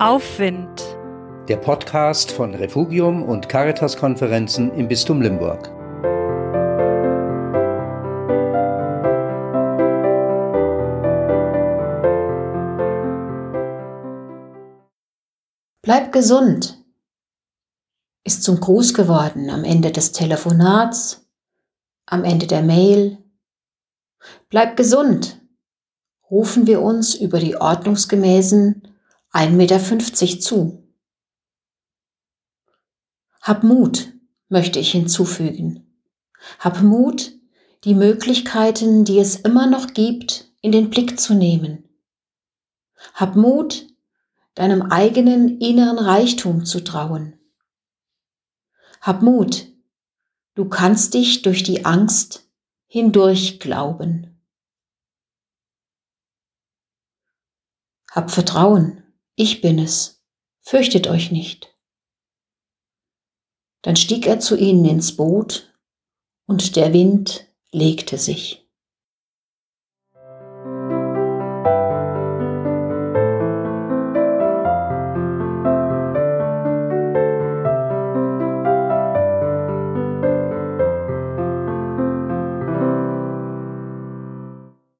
Aufwind. Der Podcast von Refugium und Caritas-Konferenzen im Bistum Limburg. Bleib gesund ist zum Gruß geworden am Ende des Telefonats, am Ende der Mail. Bleib gesund rufen wir uns über die ordnungsgemäßen 1,50 Meter zu. Hab Mut, möchte ich hinzufügen. Hab Mut, die Möglichkeiten, die es immer noch gibt, in den Blick zu nehmen. Hab Mut, deinem eigenen inneren Reichtum zu trauen. Hab Mut, du kannst dich durch die Angst hindurch glauben. Hab Vertrauen, ich bin es, fürchtet euch nicht. Dann stieg er zu ihnen ins Boot, und der Wind legte sich.